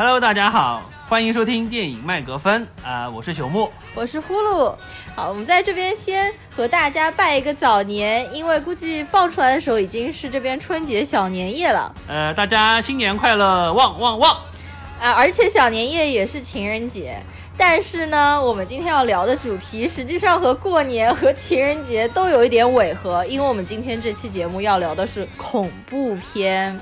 Hello，大家好，欢迎收听电影麦格芬啊、我是朽木。我是呼噜。好，我们在这边先和大家拜一个早年，因为估计放出来的时候已经是这边春节小年夜了呃，大家新年快乐，旺旺旺！啊，而且小年夜也是情人节。但是呢，我们今天要聊的主题实际上和过年和情人节都有一点违和，因为我们今天这期节目要聊的是恐怖片，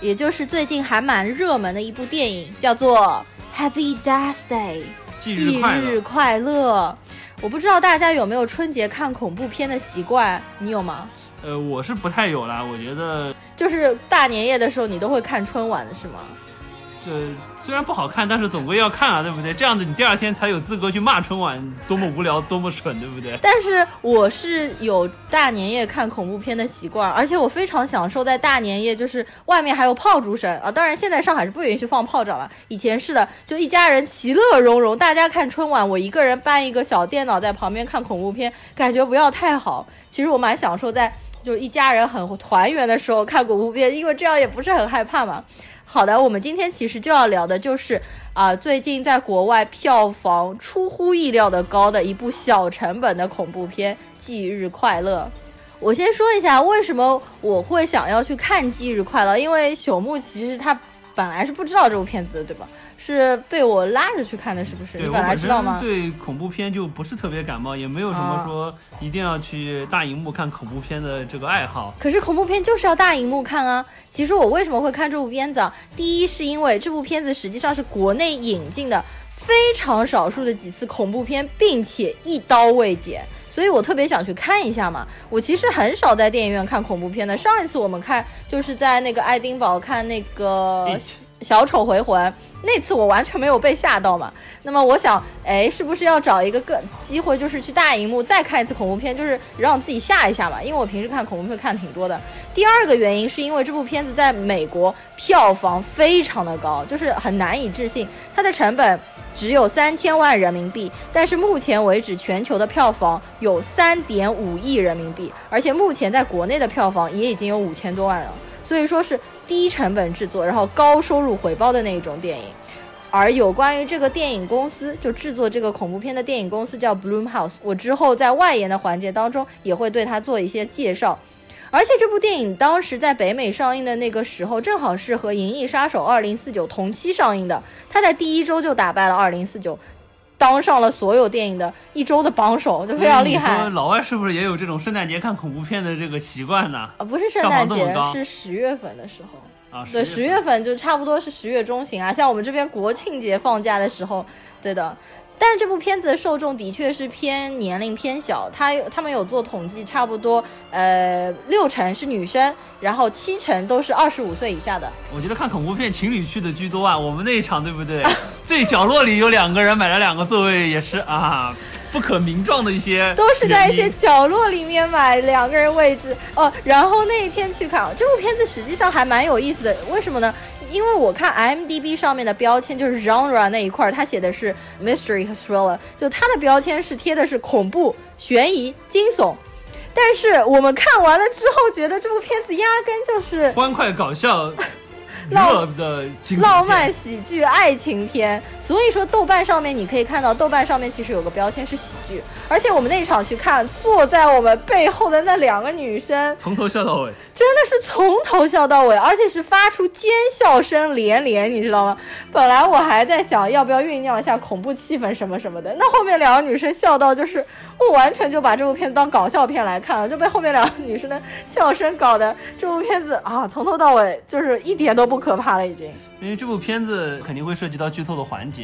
也就是最近还蛮热门的一部电影，叫做《Happy Death Day》。忌日快乐。快乐！我不知道大家有没有春节看恐怖片的习惯，你有吗？呃，我是不太有啦，我觉得就是大年夜的时候，你都会看春晚的是吗？这虽然不好看，但是总归要看啊，对不对？这样子你第二天才有资格去骂春晚多么无聊，多么蠢，对不对？但是我是有大年夜看恐怖片的习惯，而且我非常享受在大年夜，就是外面还有炮竹声啊。当然，现在上海是不允许放炮仗了，以前是的，就一家人其乐融融，大家看春晚，我一个人搬一个小电脑在旁边看恐怖片，感觉不要太好。其实我蛮享受在就是一家人很团圆的时候看恐怖片，因为这样也不是很害怕嘛。好的，我们今天其实就要聊的就是啊、最近在国外票房出乎意料的高的一部小成本的恐怖片《忌日快乐》。我先说一下为什么我会想要去看《忌日快乐》，因为朽木其实他本来是不知道这部片子的，对吧？是被我拉着去看的，是不是？你本来知道吗？身对恐怖片就不是特别感冒，也没有什么啊说一定要去大荧幕看恐怖片的这个爱好。可是恐怖片就是要大荧幕看啊！其实我为什么会看这部片子啊？第一是因为这部片子实际上是国内引进的非常少数的几次恐怖片，并且一刀未剪，所以我特别想去看一下嘛。我其实很少在电影院看恐怖片的，上一次我们看就是在那个爱丁堡看那个小丑回魂。那次我完全没有被吓到嘛，那么我想，哎，是不是要找一个更机会，就是去大荧幕再看一次恐怖片，就是让自己吓一下嘛？因为我平时看恐怖片看挺多的。第二个原因是因为这部片子在美国票房非常的高，就是很难以置信，它的成本只有三千万人民币，但是目前为止全球的票房有三点五亿人民币，而且目前在国内的票房也已经有五千多万了，所以说是低成本制作，然后高收入回报的那一种电影。而有关于这个电影公司，就制作这个恐怖片的电影公司叫 Bloomhouse，我之后在外延的环节当中也会对它做一些介绍。而且这部电影当时在北美上映的那个时候，正好是和《银翼杀手2049》同期上映的，它在第一周就打败了《2049》，当上了所有电影的一周的榜首，就非常厉害。老外是不是也有这种圣诞节看恐怖片的这个习惯呢？啊，不是圣诞节是十月份的时候。啊，对，十月份就差不多是十月中旬啊，像我们这边国庆节放假的时候，对的。但这部片子的受众的确是偏年龄偏小，他有他们有做统计，差不多呃六成是女生，然后七成都是二十五岁以下的。我觉得看恐怖片情侣去的居多啊，我们那一场对不对？最角落里有两个人买了两个座位，也是啊，不可名状的一些，都是在一些。角落里面买两个人位置哦。然后那一天去看这部片子，实际上还蛮有意思的。为什么呢？因为我看 IMDB 上面的标签就是 genre 那一块儿，它写的是 mystery 和 thriller，就它的标签是贴的是恐怖、悬疑、惊悚。但是我们看完了之后，觉得这部片子压根就是欢快搞笑、乐的浪漫喜剧爱情片，所以说豆瓣上面你可以看到，豆瓣上面其实有个标签是喜剧，而且我们那场去看，坐在我们背后的那两个女生，从头笑到尾。真的是从头笑到尾，而且是发出尖笑声连连，你知道吗？本来我还在想要不要酝酿一下恐怖气氛什么什么的，那后面两个女生笑到就是我完全就把这部片当搞笑片来看了，就被后面两个女生的笑声搞得这部片子啊从头到尾就是一点都不可怕了，已经。因为这部片子肯定会涉及到剧透的环节，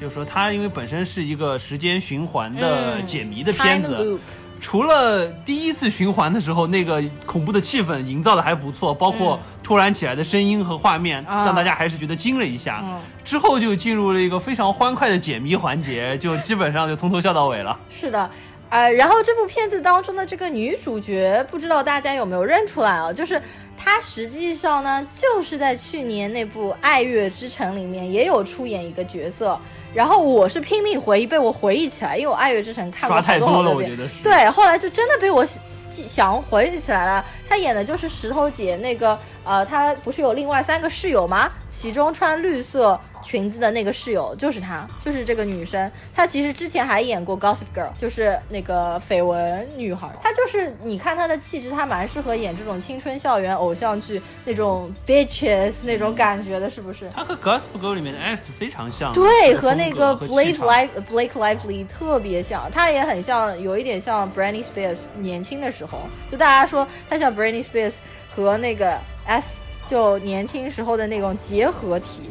就是说它因为本身是一个时间循环的嗯解谜的片子除了第一次循环的时候那个恐怖的气氛营造的还不错，包括突然起来的声音和画面，啊让大家还是觉得惊了一下。嗯之后就进入了一个非常欢快的解谜环节，就基本上就从头笑到尾了。是的，呃，然后这部片子当中的这个女主角，不知道大家有没有认出来啊？就是她实际上呢，就是在去年那部《爱乐之城》里面也有出演一个角色。然后我是拼命回忆，被我回忆起来，因为我《爱乐之城》看过刷太好多好多了，我遍觉。得是。对，后来就真的被我记想回忆起来了。她演的就是石头姐那个，呃，她不是有另外三个室友吗？其中穿绿色裙子的那个室友就是她，就是这个女生。她其实之前还演过《Gossip Girl》，就是那个绯闻女孩。她就是你看她的气质，她蛮适合演这种青春校园偶像剧那种 bitches 那种感觉的，是不是？她和《Gossip Girl》里面的 S 非常像，对，和那个 Blake Live Blake Lively 特别像，她也很像，有一点像 Britney Spears 年轻的时候，就大家说她像 Britney Spears 和那个 S。就年轻时候的那种结合体。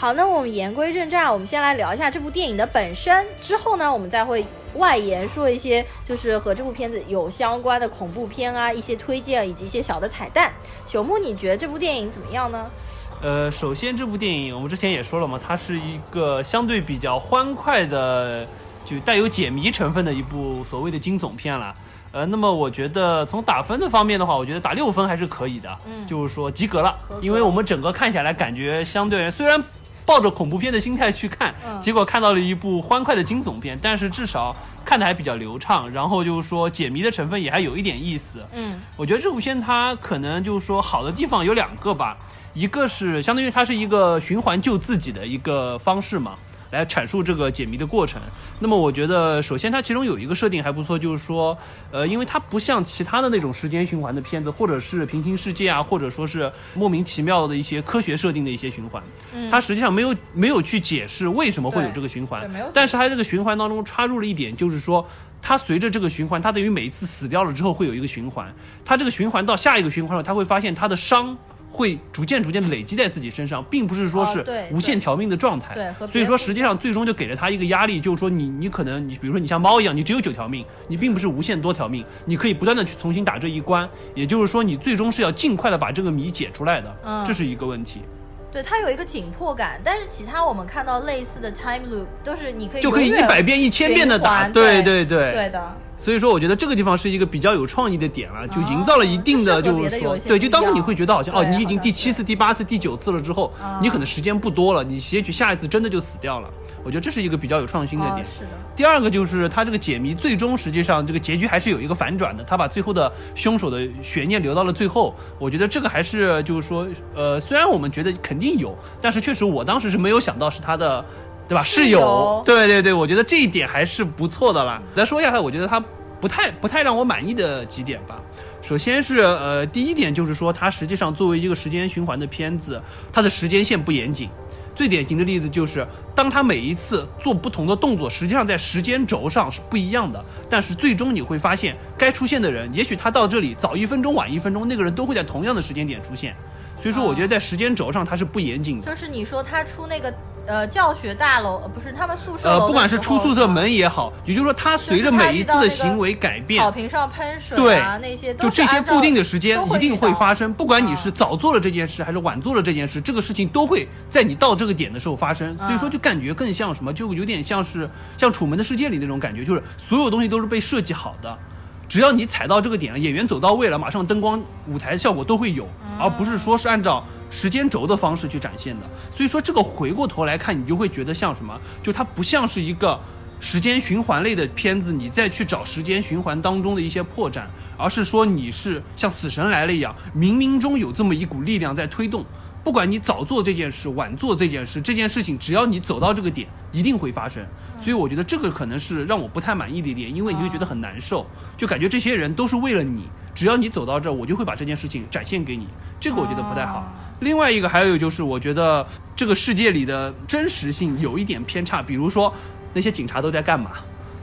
好，那我们言归正传，我们先来聊一下这部电影的本身。之后呢，我们再会外延说一些就是和这部片子有相关的恐怖片啊，一些推荐以及一些小的彩蛋。朽木，你觉得这部电影怎么样呢？呃，首先这部电影我们之前也说了嘛，它是一个相对比较欢快的，就带有解谜成分的一部所谓的惊悚片了。呃，那么我觉得从打分的方面的话，我觉得打六分还是可以的，嗯，就是说及格了，因为我们整个看下来感觉相对虽然抱着恐怖片的心态去看，结果看到了一部欢快的惊悚片，但是至少看的还比较流畅，然后就是说解谜的成分也还有一点意思，嗯，我觉得这部片它可能就是说好的地方有两个吧，一个是相当于它是一个循环救自己的一个方式嘛。来阐述这个解谜的过程。那么，我觉得首先它其中有一个设定还不错，就是说，呃，因为它不像其他的那种时间循环的片子，或者是平行世界啊，或者说是莫名其妙的一些科学设定的一些循环，它实际上没有没有去解释为什么会有这个循环。但是它这个循环当中插入了一点，就是说，它随着这个循环，它等于每一次死掉了之后会有一个循环。它这个循环到下一个循环了，它会发现它的伤。会逐渐逐渐累积在自己身上，并不是说是无限条命的状态。对，所以说实际上最终就给了他一个压力，就是说你你可能你比如说你像猫一样，你只有九条命，你并不是无限多条命，你可以不断的去重新打这一关。也就是说你最终是要尽快的把这个谜解出来的，这是一个问题。对，它有一个紧迫感，但是其他我们看到类似的 time loop 都是你可以就可以一百遍一千遍的打，对对对，对的。所以说，我觉得这个地方是一个比较有创意的点了，就营造了一定的，就是说，对，就当时你会觉得好像哦，你已经第七次、第八次、第九次了之后，你可能时间不多了，你也许下一次真的就死掉了。我觉得这是一个比较有创新的点。是的。第二个就是他这个解谜，最终实际上这个结局还是有一个反转的，他把最后的凶手的悬念留到了最后。我觉得这个还是就是说，呃，虽然我们觉得肯定有，但是确实我当时是没有想到是他的，对吧？是有。对对对，我觉得这一点还是不错的啦。再说一下，我觉得他。不太不太让我满意的几点吧，首先是呃第一点就是说它实际上作为一个时间循环的片子，它的时间线不严谨。最典型的例子就是，当他每一次做不同的动作，实际上在时间轴上是不一样的，但是最终你会发现，该出现的人，也许他到这里早一分钟晚一分钟，那个人都会在同样的时间点出现。所以说，我觉得在时间轴上它是不严谨的。就是你说他出那个。呃，教学大楼呃不是他们宿舍呃，不管是出宿舍门也好，也就是说他随着每一次的行为改变，草坪上喷水啊那些，就这些固定的时间一定会发生。不管你是早做了这件事还是晚做了这件事，这个事情都会在你到这个点的时候发生。所以说就感觉更像什么，就有点像是像《楚门的世界》里那种感觉，就是所有东西都是被设计好的。只要你踩到这个点了，演员走到位了，马上灯光、舞台效果都会有，而不是说是按照时间轴的方式去展现的。所以说这个回过头来看，你就会觉得像什么？就它不像是一个时间循环类的片子，你再去找时间循环当中的一些破绽，而是说你是像死神来了一样，冥冥中有这么一股力量在推动。不管你早做这件事，晚做这件事，这件事情只要你走到这个点，一定会发生。所以我觉得这个可能是让我不太满意的一点，因为你会觉得很难受，就感觉这些人都是为了你，只要你走到这儿，我就会把这件事情展现给你。这个我觉得不太好。另外一个还有就是，我觉得这个世界里的真实性有一点偏差，比如说那些警察都在干嘛，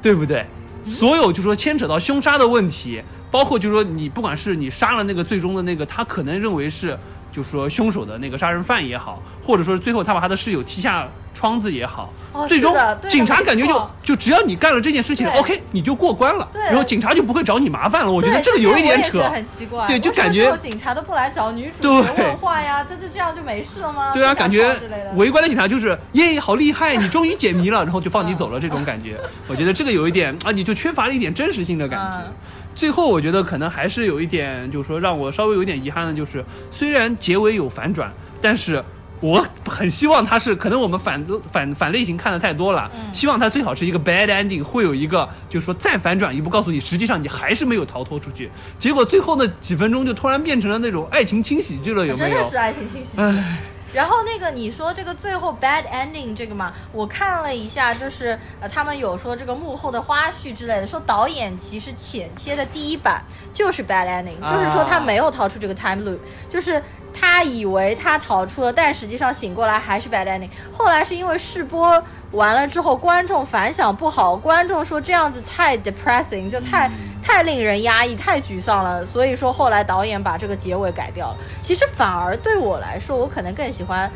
对不对？所有就说牵扯到凶杀的问题，包括就是说你不管是你杀了那个最终的那个，他可能认为是。就说，凶手的那个杀人犯也好，或者说最后他把他的室友踢下窗子也好，最终警察感觉就就只要你干了这件事情，OK，你就过关了，然后警察就不会找你麻烦了。我觉得这个有一点扯，很奇怪。对，就感觉警察都不来找女主问话呀，这就这样就没事了吗？对啊，感觉围观的警察就是耶，好厉害，你终于解谜了，然后就放你走了这种感觉。我觉得这个有一点啊，你就缺乏了一点真实性的感觉。最后，我觉得可能还是有一点，就是说让我稍微有点遗憾的，就是虽然结尾有反转，但是我很希望它是，可能我们反反反类型看的太多了，希望它最好是一个 bad ending，会有一个就是说再反转一步，告诉你实际上你还是没有逃脱出去。结果最后那几分钟就突然变成了那种爱情轻喜剧了，有没有？真的是爱情轻喜剧。然后那个你说这个最后 bad ending 这个嘛，我看了一下，就是呃他们有说这个幕后的花絮之类的，说导演其实剪切的第一版就是 bad ending，、就是说他没有逃出这个 time loop，就是他以为他逃出了，但实际上醒过来还是 bad ending。后来是因为试播完了之后，观众反响不好，观众说这样子太 depressing，就太、太令人压抑，太沮丧了，所以说后来导演把这个结尾改掉了。其实反而对我来说，我可能更喜欢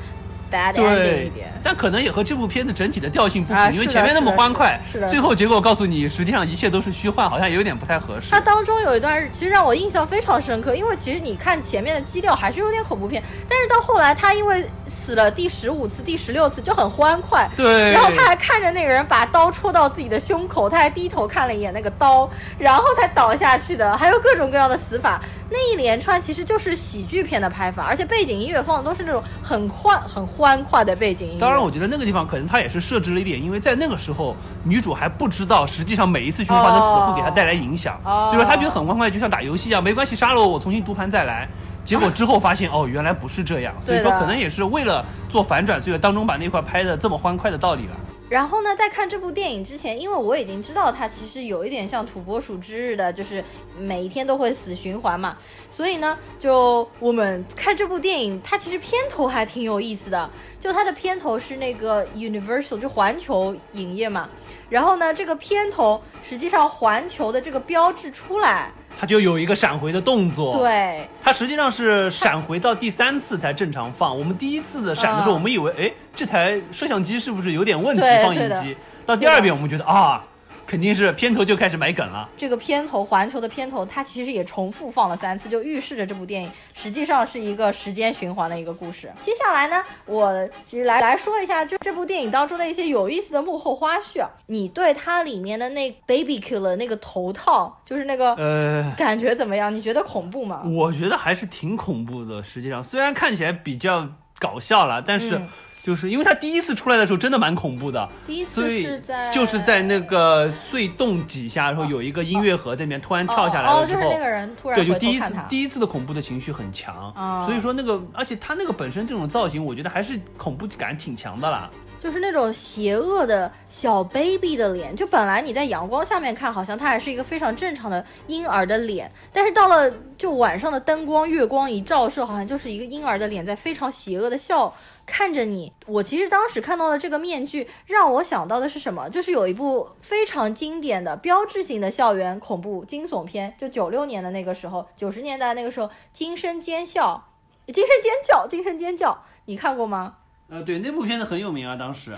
bad ending 一对点。，但可能也和这部片子整体的调性不符，啊因为前面那么欢快，是的最后结果告诉你，实际上一切都是虚幻，好像有点不太合适它。当中有一段其实让我印象非常深刻，因为其实你看前面的基调还是有点恐怖片，但是到后来他因为死了第十五次、第十六次就很欢快，对，然后他还看着那个人把刀戳到自己的胸口，他还低头看了一眼那个刀，然后才倒下去的，还有各种各样的死法。那一连串其实就是喜剧片的拍法，而且背景音乐放的都是那种很欢、很欢快的背景音乐。当然，我觉得那个地方可能他也是设置了一点，因为在那个时候，女主还不知道，实际上每一次循环的死会给她带来影响，哦所以说她觉得很欢快，就像打游戏一样，没关系，杀了我，我重新读盘再来。结果之后发现，哦，原来不是这样，所以说可能也是为了做反转，所以当中把那块拍的这么欢快的道理了。然后呢，在看这部电影之前，因为我已经知道它其实有一点像土拨鼠之日的，就是每一天都会死循环嘛，所以呢，就我们看这部电影，它其实片头还挺有意思的，就它的片头是那个 Universal，就环球影业嘛，然后呢，这个片头实际上环球的这个标志出来，它就有一个闪回的动作，，对，它实际上是闪回到第三次才正常放。我们第一次的闪的时候，嗯我们以为，哎，这台摄像机是不是有点问题？放映机。到第二遍，我们觉得啊，肯定是片头就开始埋梗了。这个片头，环球的片头，它其实也重复放了三次，就预示着这部电影实际上是一个时间循环的一个故事。接下来呢，我其实来来说一下这这部电影当中的一些有意思的幕后花絮啊。你对它里面的那 Baby Killer 那个头套，就是那个呃，感觉怎么样？你觉得恐怖吗？我觉得还是挺恐怖的。实际上，虽然看起来比较搞笑了，但是嗯就是因为他第一次出来的时候真的蛮恐怖的。第一次是在就是在那个隧洞底下，然后有一个音乐盒在里面突然跳下来哦，了之后哦就是那，个人突然对，就第一次。第一次的恐怖的情绪很强，哦所以说那个，而且他那个本身这种造型，我觉得还是恐怖感挺强的啦。就是那种邪恶的小 baby 的脸，就本来你在阳光下面看，好像它还是一个非常正常的婴儿的脸，但是到了就晚上的灯光、月光一照射，好像就是一个婴儿的脸在非常邪恶的笑看着你。我其实当时看到的这个面具，让我想到的是什么？就是有一部非常经典的标志性的校园恐怖惊悚片，就九六年的那个时候，九十年代那个时候，惊声尖笑，惊声尖叫，惊声尖叫，你看过吗？呃，对，那部片子很有名啊，当时。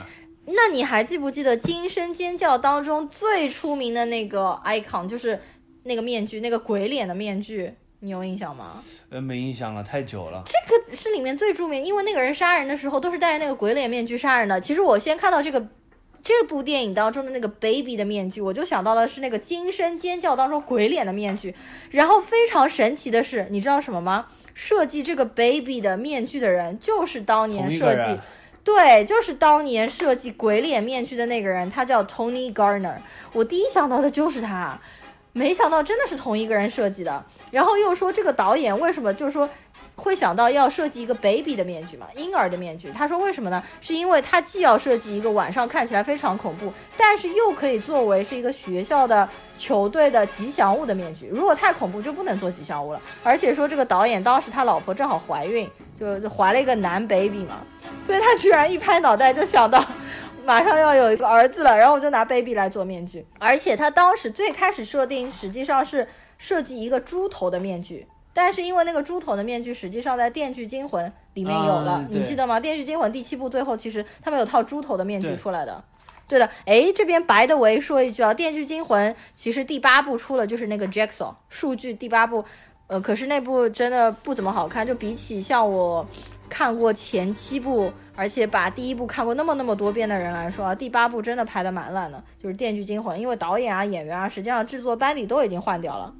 那你还记不记得《惊声尖叫》当中最出名的那个 icon，就是那个面具，那个鬼脸的面具，你有印象吗？呃，没印象了，太久了。这个是里面最著名，因为那个人杀人的时候都是戴着那个鬼脸面具杀人的。其实我先看到这个这部电影当中的那个 baby 的面具，我就想到的是那个惊声尖叫当中鬼脸的面具。然后非常神奇的是，你知道什么吗？设计这个 baby 的面具的人就是当年设计。对，就是当年设计鬼脸面具的那个人，他叫 Tony Garner。我第一想到的就是他，没想到真的是同一个人设计的。然后又说这个导演为什么就是说会想到要设计一个 baby 的面具嘛，婴儿的面具？他说为什么呢？是因为他既要设计一个晚上看起来非常恐怖，但是又可以作为是一个学校的球队的吉祥物的面具。如果太恐怖就不能做吉祥物了。而且说这个导演当时他老婆正好怀孕，就就怀了一个男 baby 嘛，所以他居然一拍脑袋就想到。马上要有一个儿子了，然后我就拿 baby 来做面具，而且他当时最开始设定实际上是设计一个猪头的面具，但是因为那个猪头的面具实际上在《电锯惊魂》里面有了，你记得吗？《电锯惊魂》第七部最后其实他们有套猪头的面具出来的。对的，哎，这边白的维说一句啊，《电锯惊魂》其实第八部出了，就是那个 Jigsaw 数据第八部，呃，可是那部真的不怎么好看，就比起像我看过前七部，而且把第一部看过那么那么多遍的人来说啊，第八部真的拍的蛮烂的，就是《电锯惊魂》，因为导演啊、演员啊，实际上制作班底都已经换掉了。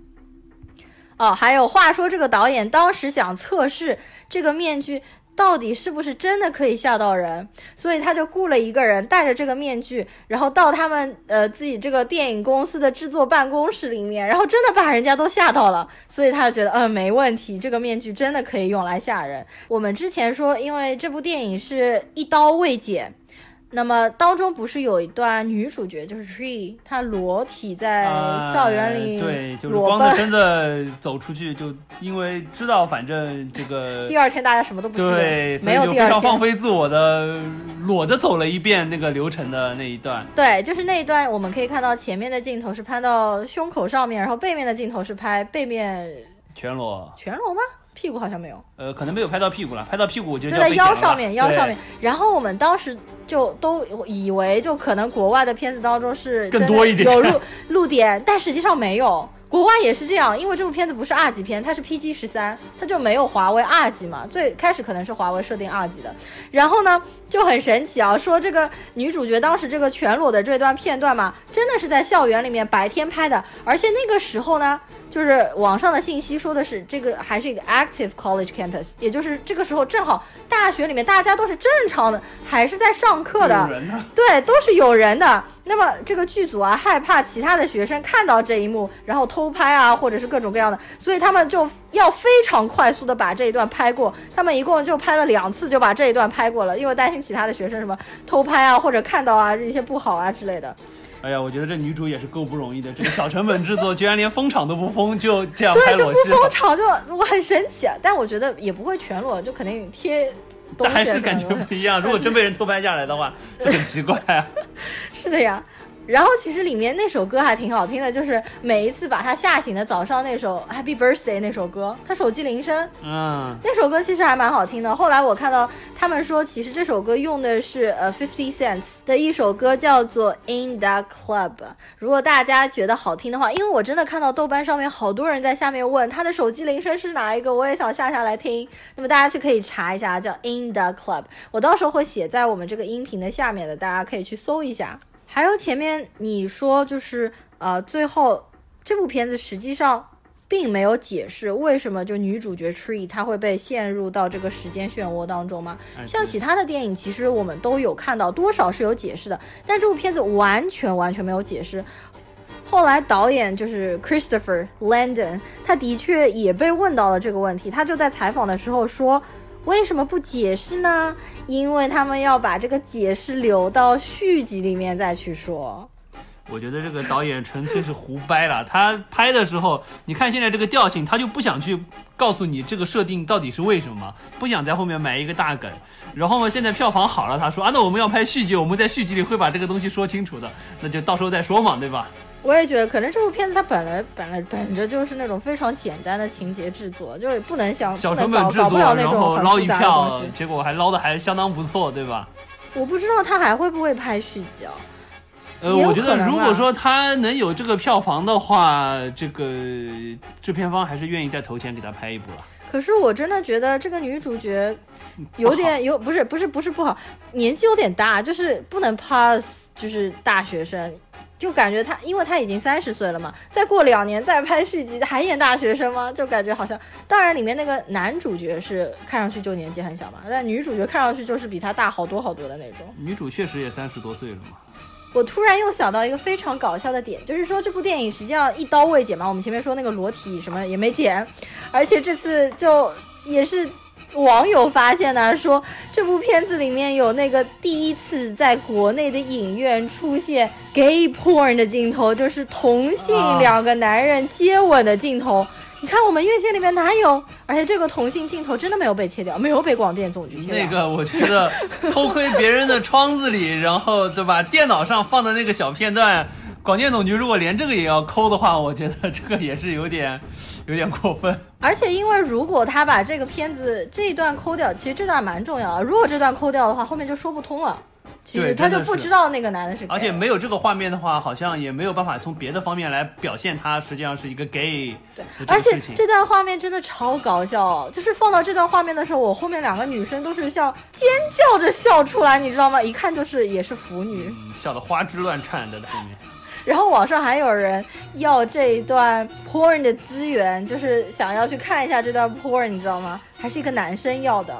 哦，还有话说，这个导演当时想测试这个面具到底是不是真的可以吓到人，所以他就雇了一个人戴着这个面具，然后到他们呃自己这个电影公司的制作办公室里面，然后真的把人家都吓到了，所以他就觉得嗯没问题，这个面具真的可以用来吓人。我们之前说，因为这部电影是一刀未剪。那么当中不是有一段女主角就是 Tree，她裸体在校园里，对，就是光着身子走出去，就因为知道反正这个第二天大家什么都不记得，没有第二天，放飞自我的裸着走了一遍那个流程的那一段。对，就是那一段，我们可以看到前面的镜头是拍到胸口上面，然后背面的镜头是拍背面全裸，全裸吗？屁股好像没有，呃，可能没有拍到屁股了，拍到屁股就就在腰上面，腰上面。然后我们当时就都以为，就可能国外的片子当中是更多一点有露露点，但实际上没有。国外也是这样，因为这部片子不是二级片，它是 PG 十三，它就没有华为二级嘛。最开始可能是华为设定二级的，然后呢就很神奇啊，说这个女主角当时这个全裸的这段片段嘛，真的是在校园里面白天拍的，而且那个时候呢。就是网上的信息说的是这个还是一个 active college campus，也就是这个时候正好大学里面大家都是正常的，还是在上课的，对，都是有人的。那么这个剧组啊害怕其他的学生看到这一幕，然后偷拍啊，或者是各种各样的，所以他们就要非常快速的把这一段拍过。他们一共就拍了两次就把这一段拍过了，因为担心其他的学生什么偷拍啊，或者看到啊一些不好啊之类的。哎呀，我觉得这女主也是够不容易的，这个小成本制作居然连封场都不封，就这样拍裸戏。对，就不封场，就我很神奇。但我觉得也不会全裸，就肯定贴。但还是感觉不一样。如果真被人偷拍下来的话，就很奇怪啊。是的呀。然后其实里面那首歌还挺好听的，就是每一次把他吓醒的早上那首 Happy Birthday 那首歌，他手机铃声，嗯，那首歌其实还蛮好听的。后来我看到他们说，其实这首歌用的是呃 Fifty Cent 的一首歌，叫做 In the Club。如果大家觉得好听的话，因为我真的看到豆瓣上面好多人在下面问他的手机铃声是哪一个，我也想下下来听。那么大家去可以查一下，叫 In the Club，我到时候会写在我们这个音频的下面的，大家可以去搜一下。还有前面你说就是呃，最后这部片子实际上并没有解释为什么就女主角 Tree 她会被陷入到这个时间漩涡当中吗？像其他的电影，其实我们都有看到多少是有解释的，但这部片子完全完全没有解释。后来导演就是 Christopher Landon，他的确也被问到了这个问题，他就在采访的时候说。为什么不解释呢？因为他们要把这个解释留到续集里面再去说。我觉得这个导演纯粹是胡掰了。他拍的时候，你看现在这个调性，他就不想去告诉你这个设定到底是为什么，不想在后面埋一个大梗。然后呢，现在票房好了，他说啊，那我们要拍续集，我们在续集里会把这个东西说清楚的，那就到时候再说嘛，对吧？我也觉得，可能这部片子它本来本来本着就是那种非常简单的情节制作，就是不能想小成本制作，然后捞一票，结果还捞的还相当不错，对吧？我不知道他还会不会拍续集啊？呃，我觉得如果说他能有这个票房的话，这个制片方还是愿意再投钱给他拍一部了。可是我真的觉得这个女主角有点有不是不是不是不好，年纪有点大，就是不能 pass，就是大学生。就感觉他，因为他已经三十岁了嘛，再过两年再拍续集还演大学生吗？就感觉好像，当然里面那个男主角是看上去就年纪很小嘛，但女主角看上去就是比他大好多好多的那种。女主确实也三十多岁了嘛。我突然又想到一个非常搞笑的点，就是说这部电影实际上一刀未剪嘛，我们前面说那个裸体什么也没剪，而且这次就也是。网友发现呢，说这部片子里面有那个第一次在国内的影院出现 gay porn 的镜头，就是同性两个男人接吻的镜头。你看我们院线里面哪有？而且这个同性镜头真的没有被切掉，没有被广电总局。那个我觉得偷窥别人的窗子里，然后对吧？电脑上放的那个小片段。广电总局如果连这个也要抠的话，我觉得这个也是有点，有点过分。而且，因为如果他把这个片子这一段抠掉，其实这段蛮重要的。如果这段抠掉的话，后面就说不通了。其实他就不知道那个男的是。而且没有这个画面的话，好像也没有办法从别的方面来表现他实际上是一个 gay。对，而且这段画面真的超搞笑，就是放到这段画面的时候，我后面两个女生都是像尖叫着笑出来，你知道吗？一看就是也是腐女，笑得花枝乱颤的后面。然后网上还有人要这一段 porn 的资源，就是想要去看一下这段 porn，你知道吗？还是一个男生要的。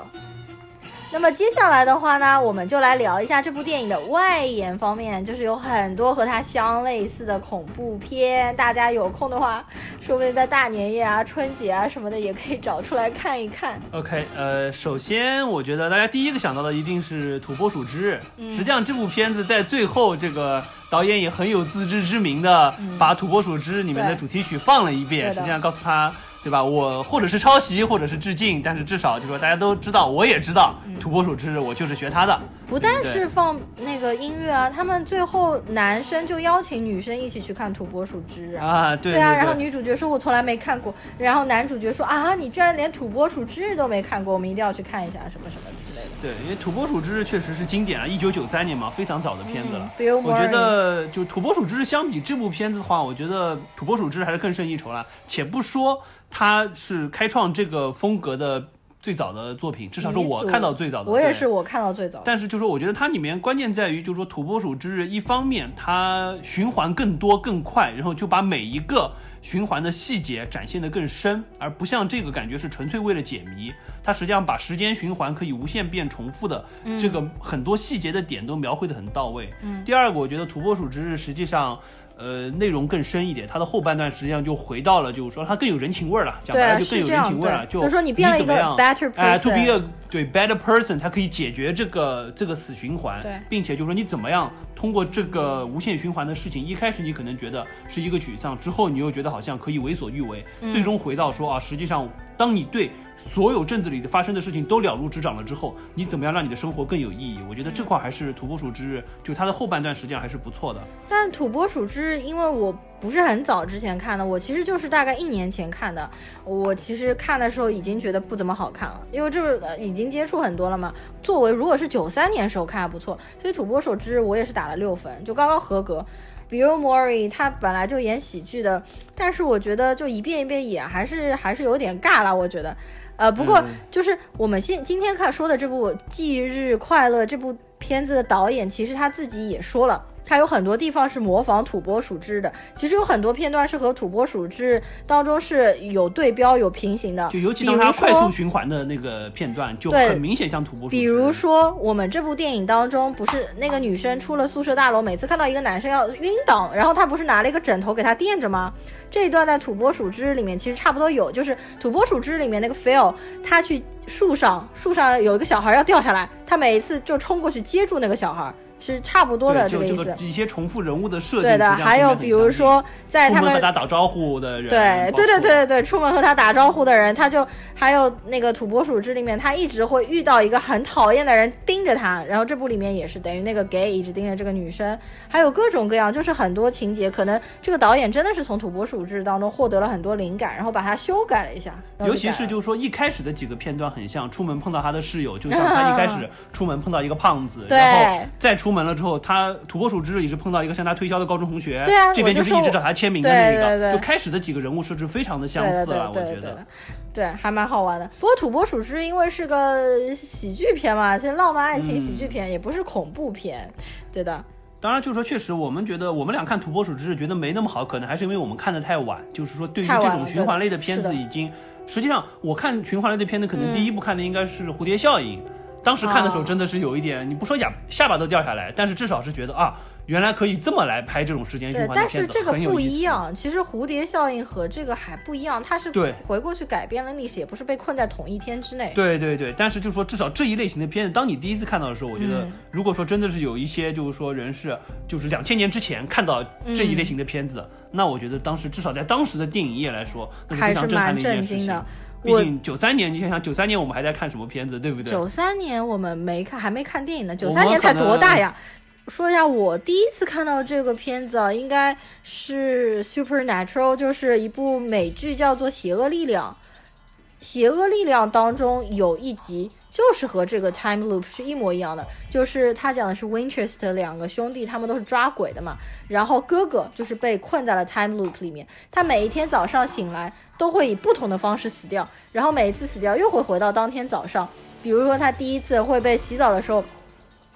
那么接下来的话呢，我们就来聊一下这部电影的外延方面，就是有很多和它相类似的恐怖片，大家有空的话，说不定在大年夜啊、春节啊什么的，也可以找出来看一看。OK，呃，首先我觉得大家第一个想到的一定是土拨鼠之日。实际上这部片子在最后，这个导演也很有自知之明的，把土拨鼠之日里面的主题曲放了一遍，实际上告诉他。对吧？我或者是抄袭，或者是致敬，但是至少就说大家都知道，我也知道土拨鼠之日，我就是学他的。不但是放那个音乐啊，他们最后男生就邀请女生一起去看土拨鼠之日啊，对对啊。然后女主角说：“我从来没看过。”然后男主角说：“啊，你居然连土拨鼠之日都没看过，我们一定要去看一下，什么什么之类的。”对，因为土拨鼠之日确实是经典啊，一九九三年嘛，非常早的片子了。我觉得就土拨鼠之日相比这部片子的话，我觉得土拨鼠之日还是更胜一筹了。且不说。他是开创这个风格的最早的作品，至少是我看到最早的。我也是我看到最早。但是就说，我觉得它里面关键在于，就是说土拨鼠之日，一方面它循环更多更快，然后就把每一个循环的细节展现得更深，而不像这个感觉是纯粹为了解谜。它实际上把时间循环可以无限变重复的这个很多细节的点都描绘得很到位。嗯。第二个，我觉得土拨鼠之日实际上。呃，内容更深一点，它的后半段实际上就回到了，就是说它更有人情味儿了，讲白了就更有人情味儿了，就说你变了一个 better person，哎，to be a 对 better person，它可以解决这个这个死循环，对，并且就是说你怎么样通过这个无限循环的事情，一开始你可能觉得是一个沮丧，之后你又觉得好像可以为所欲为，最终回到说啊，实际上当你对。所有镇子里的发生的事情都了如指掌了之后，你怎么样让你的生活更有意义？我觉得这块还是土拨鼠之日，就它的后半段实际上还是不错的。但土拨鼠之日，因为我不是很早之前看的，我其实就是大概一年前看的。我其实看的时候已经觉得不怎么好看了，因为这已经接触很多了嘛。作为如果是九三年时候看还不错，所以土拨鼠之日我也是打了六分，就刚刚合格。Bill Murray 他本来就演喜剧的，但是我觉得就一遍一遍演还是还是有点尬了，我觉得。呃，不过就是我们现今天看说的这部《忌日快乐》这部片子的导演，其实他自己也说了。它有很多地方是模仿土拨鼠之的，其实有很多片段是和土拨鼠之当中是有对标、有平行的。就尤其当它快速循环的那个片段，就很明显像土拨鼠。比如说，我们这部电影当中，不是那个女生出了宿舍大楼，每次看到一个男生要晕倒，然后她不是拿了一个枕头给他垫着吗？这一段在土拨鼠之里面其实差不多有，就是土拨鼠之里面那个 Phil，他去树上，树上有一个小孩要掉下来，他每一次就冲过去接住那个小孩。是差不多的这个意思，一些重复人物的设定。对的，还有比如说在他们和他打招呼的人，对对对对对对，出门和他打招呼的人，他就还有那个土拨鼠之里面，他一直会遇到一个很讨厌的人盯着他，然后这部里面也是等于那个 gay 一直盯着这个女生，还有各种各样，就是很多情节，可能这个导演真的是从土拨鼠之当中获得了很多灵感，然后把它修改了一下。尤其是就是说一开始的几个片段很像出门碰到他的室友，就像他一开 始出门碰到一个胖子，然后再出门了之后他。土拨鼠之日也是碰到一个向他推销的高中同学，对啊，这边就是一直找他签名的那个，就开始的几个人物设置非常的相似了，我觉得，对，还蛮好玩的。不过土拨鼠之日因为是个喜剧片嘛，其实浪漫爱情喜剧片，也不是恐怖片，对。的。当然，就是说，确实，我们觉得我们俩看土拨鼠之日觉得没那么好，可能还是因为我们看的太晚，就是说，对。于这种循环类的片子，已经，实际上我看循环类的片子，可能第一部看的应该是蝴蝶效应。当时看的时候真的是有一点，你不说哑下巴都掉下来，但是至少是觉得啊，原来可以这么来拍这种时间循环的片子，但是这个不一样。其实蝴蝶效应和这个还不一样，它是对回过去改变了历史，也不是被困在同一天之内。对对对，但是就是说，至少这一类型的片子，当你第一次看到的时候，我觉得，如果说真的是有一些就是说人是就是两千年之前看到这一类型的片子，那我觉得当时至少在当时的电影业来说，那是非常震撼的一件事情。毕竟九三年，你想想九三年我们还在看什么片子，对不对？九三年我们没看，还没看电影呢。九三年才多大呀？说一下，我第一次看到这个片子啊，应该是《Supernatural》，就是一部美剧，叫做《邪恶力量》。《邪恶力量》当中有一集。就是和这个 time loop 是一模一样的，就是他讲的是 Winchester 两个兄弟，他们都是抓鬼的嘛。然后哥哥就是被困在了 time loop 里面，他每一天早上醒来都会以不同的方式死掉，然后每一次死掉又会回到当天早上。比如说他第一次会被洗澡的时候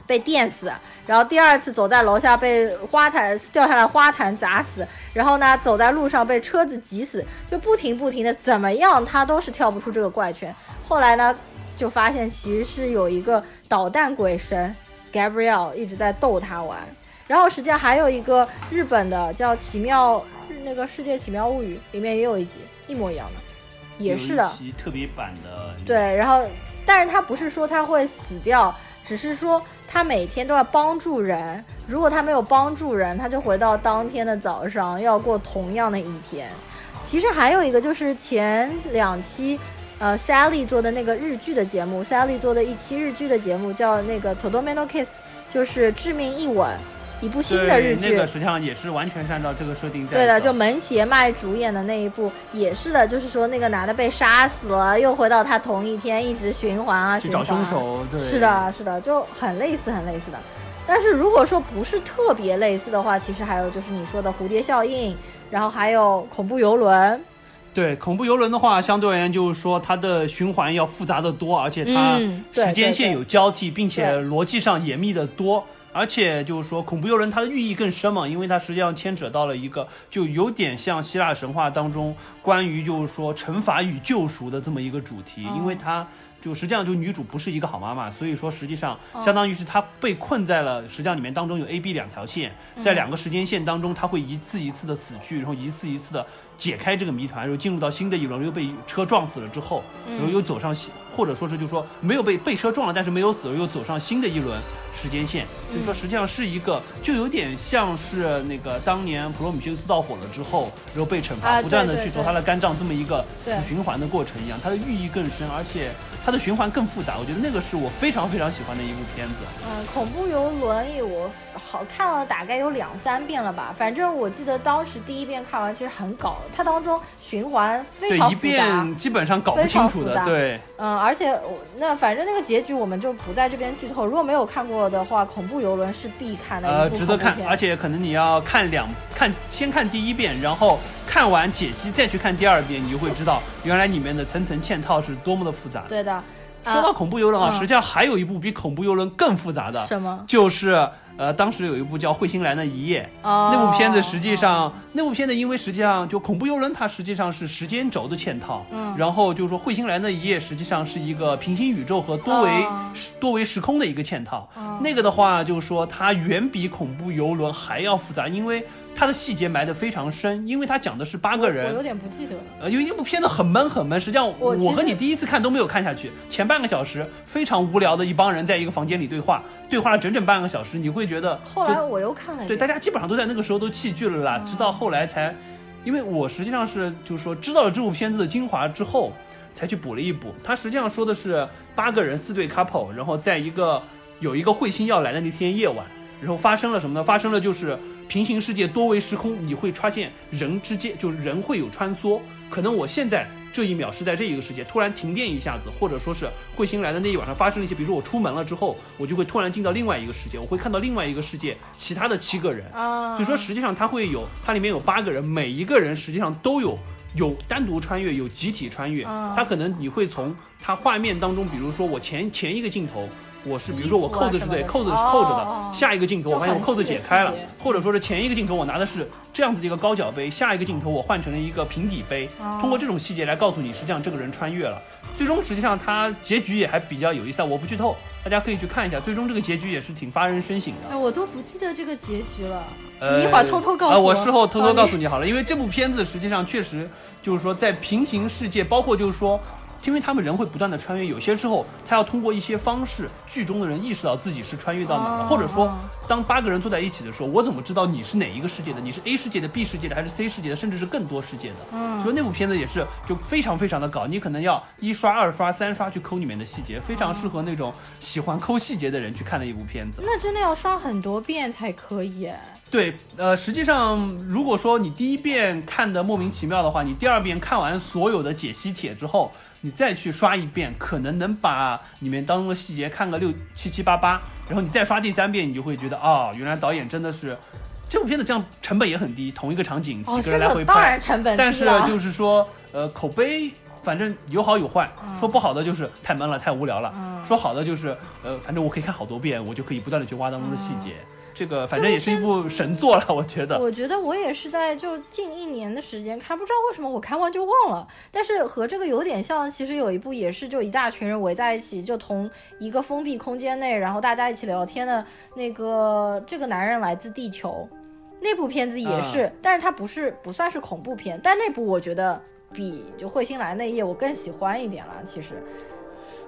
被电死，然后第二次走在楼下被花坛掉下来花坛砸死，然后呢走在路上被车子挤死，就不停不停的怎么样他都是跳不出这个怪圈。后来呢？就发现其实是有一个捣蛋鬼神 Gabriel 一直在逗他玩。然后实际上还有一个日本的叫《奇妙那个世界奇妙物语》，里面也有一集一模一样的，也是的。特别版的。对，然后但是他不是说他会死掉，只是说他每天都要帮助人。如果他没有帮助人，他就回到当天的早上要过同样的一天。其实还有一个就是前两期，呃，Sally 做的那个日剧的节目，Sally 做的一期日剧的节目叫那个《t o d o m e n o Kiss》，就是致命一吻。一部新的日剧，那个实际上也是完全是按照这个设定在。对的，就门胁麦主演的那一部也是的，就是说那个男的被杀死了，又回到他同一天，一直循环啊循环。找凶手，对。是的，是的，就很类似，很类似的。但是如果说不是特别类似的话，其实还有就是你说的蝴蝶效应，然后还有恐怖游轮。对，恐怖游轮的话，相对而言就是说它的循环要复杂的多，而且它时间线有交替，并且逻辑上严密的多。而且就是说，恐怖游轮它的寓意更深嘛，因为它实际上牵扯到了一个，就有点像希腊神话当中关于就是说惩罚与救赎的这么一个主题，因为它。就实际上就女主不是一个好妈妈，所以说实际上相当于是她被困在了实际上里面当中有 A、B 两条线，在两个时间线当中，她会一次一次的死去，然后一次一次的解开这个谜团，然后进入到新的一轮，又被车撞死了之后，然后又走上新，或者说是就说没有被被车撞了，但是没有死，又走上新的一轮时间线，所以说实际上是一个就有点像是那个当年普罗米修斯到火了之后，然后被惩罚，不断的去啄他的肝脏这么一个死循环的过程一样，它的寓意更深，而且。它的循环更复杂，我觉得那个是我非常非常喜欢的一部片子。嗯，恐怖游轮我好看了大概有两三遍了吧，反正我记得当时第一遍看完其实很搞，它当中循环非常复杂，一遍基本上搞不清楚的。对，嗯，而且我那反正那个结局我们就不在这边剧透。如果没有看过的话，恐怖游轮是必看的呃，值得看，而且可能你要看两看，先看第一遍，然后看完解析再去看第二遍，你就会知道原来里面的层层嵌套是多么的复杂。对的。说到恐怖游轮啊，实际上还有一部比恐怖游轮更复杂的，什么？就是呃，当时有一部叫《彗星来的一夜》，那部片子实际上，那部片子因为实际上就恐怖游轮，它实际上是时间轴的嵌套，嗯，然后就是说《彗星来的一夜》实际上是一个平行宇宙和多维多维时空的一个嵌套，那个的话就是说它远比恐怖游轮还要复杂，因为。它的细节埋得非常深，因为它讲的是八个人。我有点不记得了。呃，因为那部片子很闷很闷，实际上我和你第一次看都没有看下去。前半个小时非常无聊的一帮人在一个房间里对话，对话了整整半个小时，你会觉得。后来我又看了。对，大家基本上都在那个时候都弃剧了啦，直到后来才，因为我实际上是就是说知道了这部片子的精华之后，才去补了一补。它实际上说的是八个人四对 couple，然后在一个有一个彗星要来的那天夜晚，然后发生了什么呢？发生了就是。平行世界多维时空，你会发现人之间就人会有穿梭。可能我现在这一秒是在这一个世界，突然停电一下子，或者说是彗星来的那一晚上发生了一些，比如说我出门了之后，我就会突然进到另外一个世界，我会看到另外一个世界其他的七个人。啊，所以说实际上它会有，它里面有八个人，每一个人实际上都有有单独穿越，有集体穿越。它可能你会从它画面当中，比如说我前前一个镜头。我是比如说我扣子是对，扣子是扣着的。下一个镜头我发现我扣子解开了，或者说是前一个镜头我拿的是这样子的一个高脚杯，下一个镜头我换成了一个平底杯。通过这种细节来告诉你，实际上这个人穿越了。最终实际上他结局也还比较有意思，我不剧透，大家可以去看一下。最终这个结局也是挺发人深省的。哎，我都不记得这个结局了，你一会儿偷偷告诉我。我事后偷偷告诉你好了，因为这部片子实际上确实就是说在平行世界，包括就是说。因为他们人会不断的穿越，有些时候他要通过一些方式，剧中的人意识到自己是穿越到哪了，或者说，当八个人坐在一起的时候，我怎么知道你是哪一个世界的？你是 A 世界的、B 世界的，还是 C 世界的，甚至是更多世界的？嗯，所以那部片子也是就非常非常的搞，你可能要一刷、二刷、三刷去抠里面的细节，非常适合那种喜欢抠细节的人去看的一部片子。那真的要刷很多遍才可以。对，呃，实际上，如果说你第一遍看的莫名其妙的话，你第二遍看完所有的解析帖之后，你再去刷一遍，可能能把里面当中的细节看个六七七八八，然后你再刷第三遍，你就会觉得，哦，原来导演真的是这部片子这样成本也很低，同一个场景几个人来回拍，当然成本但是就是说，呃，口碑反正有好有坏，说不好的就是太闷了，太无聊了，说好的就是，呃，反正我可以看好多遍，我就可以不断的去挖当中的细节。这个反正也是一部神作了，我觉得。我觉得我也是在就近一年的时间看，不知道为什么我看完就忘了。但是和这个有点像，其实有一部也是就一大群人围在一起，就同一个封闭空间内，然后大家一起聊天的那个这个男人来自地球，那部片子也是，但是它不是不算是恐怖片，但那部我觉得比就彗星来那夜我更喜欢一点了，其实。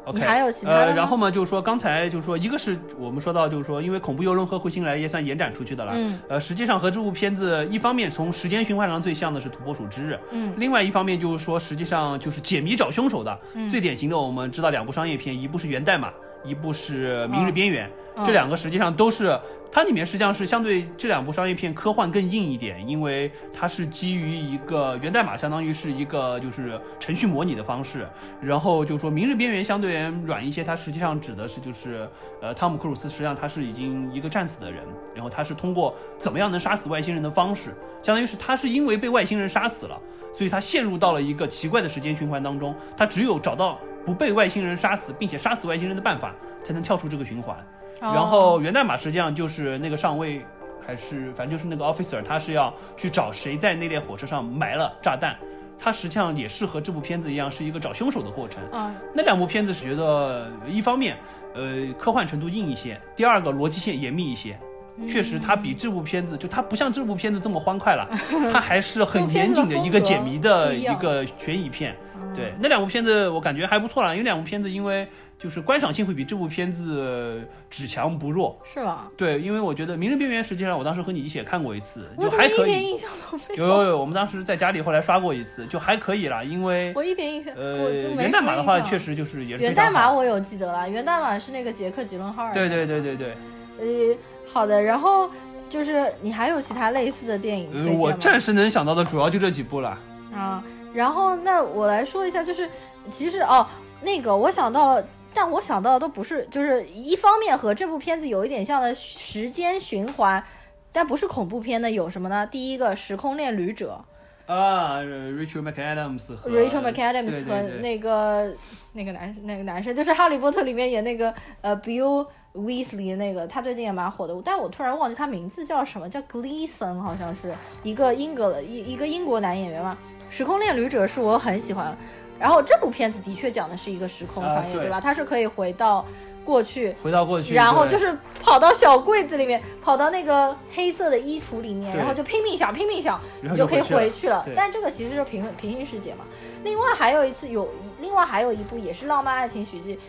OK，你还有其他的呃，然后嘛，就是说刚才就是说，一个是我们说到就是说，因为恐怖游轮和彗星来也算延展出去的了。嗯。呃，实际上和这部片子一方面从时间循环上最像的是《土拨鼠之日》，嗯另外一方面就是说，实际上就是解谜找凶手的。嗯最典型的我们知道两部商业片，一部是《源代码》，一部是《明日边缘》嗯。这两个实际上都是它里面实际上是相对这两部商业片科幻更硬一点，因为它是基于一个源代码，相当于是一个就是程序模拟的方式，然后就说《明日边缘》相对软一些，它实际上指的是就是呃汤姆克鲁斯实际上他是已经一个战死的人，然后他是通过怎么样能杀死外星人的方式，相当于是他是因为被外星人杀死了，所以他陷入到了一个奇怪的时间循环当中，他只有找到不被外星人杀死，并且杀死外星人的办法，才能跳出这个循环。然哦后源代码实际上就是那个上尉，还是反正就是那个 officer，他是要去找谁在那列火车上埋了炸弹。他实际上也是和这部片子一样，是一个找凶手的过程。嗯那两部片子是觉得一方面，呃，科幻程度硬一些；第二个逻辑线严密一些。确实，它比这部片子就它不像这部片子这么欢快了，它还是很严谨的一个解谜的一个悬疑片。对，那两部片子我感觉还不错啦，因为两部片子因为就是观赏性会比这部片子只强不弱。是吗？对，因为我觉得《名人边缘》实际上我当时和你一起也看过一次，就还可以。点印象都没有？有有有，我们当时在家里后来刷过一次，就还可以啦。因为我一点印象，呃源代码的话确实就是也是源代码我有记得了，源代码是那个杰克吉伦哈尔。对对对对对，呃，好的，然后就是你还有其他类似的电影呃，我暂时能想到的主要就这几部了。啊，然后那我来说一下，就是其实哦，那个我想到，但我想到的都不是，就是一方面和这部片子有一点像的时间循环，但不是恐怖片的有什么呢？第一个《时空恋旅者啊，Rachel McAdams 和 Rachel McAdams 和那个那个男那个男生，就是《哈利波特》里面演那个呃 Bill Weasley 的那个，他最近也蛮火的，但我突然忘记他名字叫什么，叫 Gleason，好像是一个英格的一一个英国男演员嘛。《时空恋旅者》是我很喜欢，然后这部片子的确讲的是一个时空穿越，啊对对吧？它是可以回到过去。回到过去，然后就是跑到小柜子里面，跑到那个黑色的衣橱里面，然后就拼命想，拼命想，你就可以回去了。但这个其实是平平行世界嘛。另外还有一次有，另外还有一部也是浪漫爱情喜剧，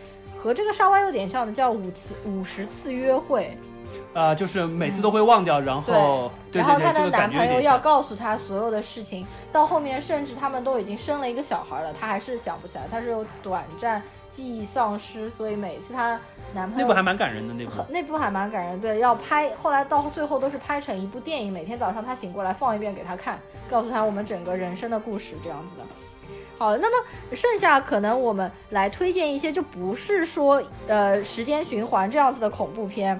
和这个稍微有点像的，叫五次五十次约会。啊，就是每次都会忘掉，然后对然后她的男朋友。要告诉她所有的事情，到后面甚至他们都已经生了一个小孩了，她还是想不起来，她是有短暂记忆丧失，所以每次她男朋友那部还蛮感人的那部很，那部还蛮感人，对，要拍，后来到最后都是拍成一部电影，每天早上她醒过来放一遍给她看，告诉她我们整个人生的故事这样子的。好，那么剩下可能我们来推荐一些，就不是说呃时间循环这样子的恐怖片，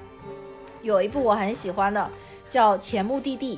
有一部我很喜欢的叫《前目的地》。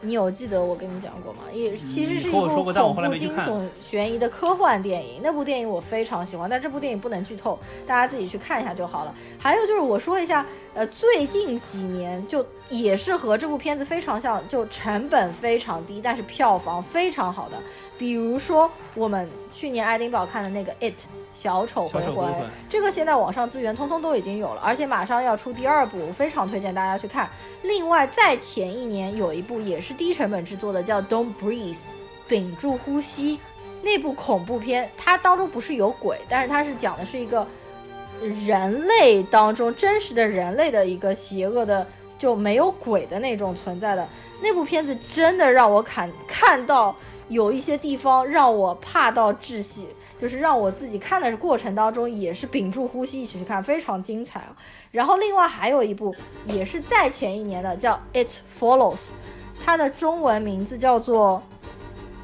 你有记得我跟你讲过吗？也其实是一部恐怖、惊悚、悬疑的科幻电影。那部电影我非常喜欢，但这部电影不能剧透，大家自己去看一下就好了。还有就是我说一下，呃，最近几年就也是和这部片子非常像，就成本非常低，但是票房非常好的。比如说我们去年爱丁堡看的那个《It》小丑回魂这个现在网上资源通通都已经有了，而且马上要出第二部，我非常推荐大家去看。另外，在前一年有一部也是低成本制作的，叫《Don't Breathe》，屏住呼吸。那部恐怖片，它当中不是有鬼，但是它是讲的是一个人类当中真实的人类的一个邪恶的，就没有鬼的那种存在的。那部片子真的让我看看到有一些地方让我怕到窒息，就是让我自己看的过程当中也是屏住呼吸一起去看，非常精彩啊。然后另外还有一部也是在前一年的，叫《It Follows》，它的中文名字叫做《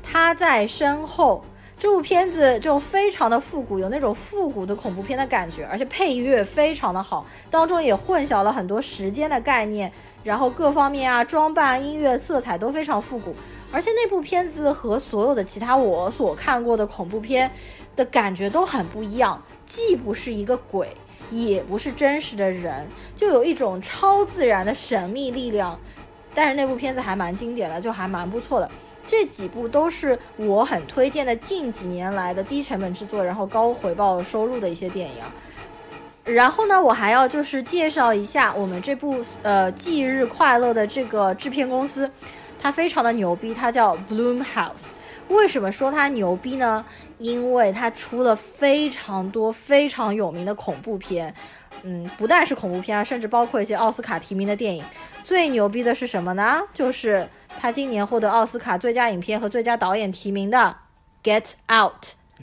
他在身后》。这部片子就非常的复古，有那种复古的恐怖片的感觉，而且配乐非常的好，当中也混淆了很多时间的概念，然后各方面啊，装扮、音乐、色彩都非常复古。而且那部片子和所有的其他我所看过的恐怖片的感觉都很不一样，既不是一个鬼，也不是真实的人，就有一种超自然的神秘力量。但是那部片子还蛮经典的，就还蛮不错的。这几部都是我很推荐的近几年来的低成本制作，然后高回报收入的一些电影。然后呢，我还要就是介绍一下我们这部呃《忌日快乐》的这个制片公司，它非常的牛逼，它叫 Bloomhouse。为什么说它牛逼呢？因为它出了非常多非常有名的恐怖片，嗯，不但是恐怖片，甚至包括一些奥斯卡提名的电影。最牛逼的是什么呢？就是它今年获得奥斯卡最佳影片和最佳导演提名的《Get Out》。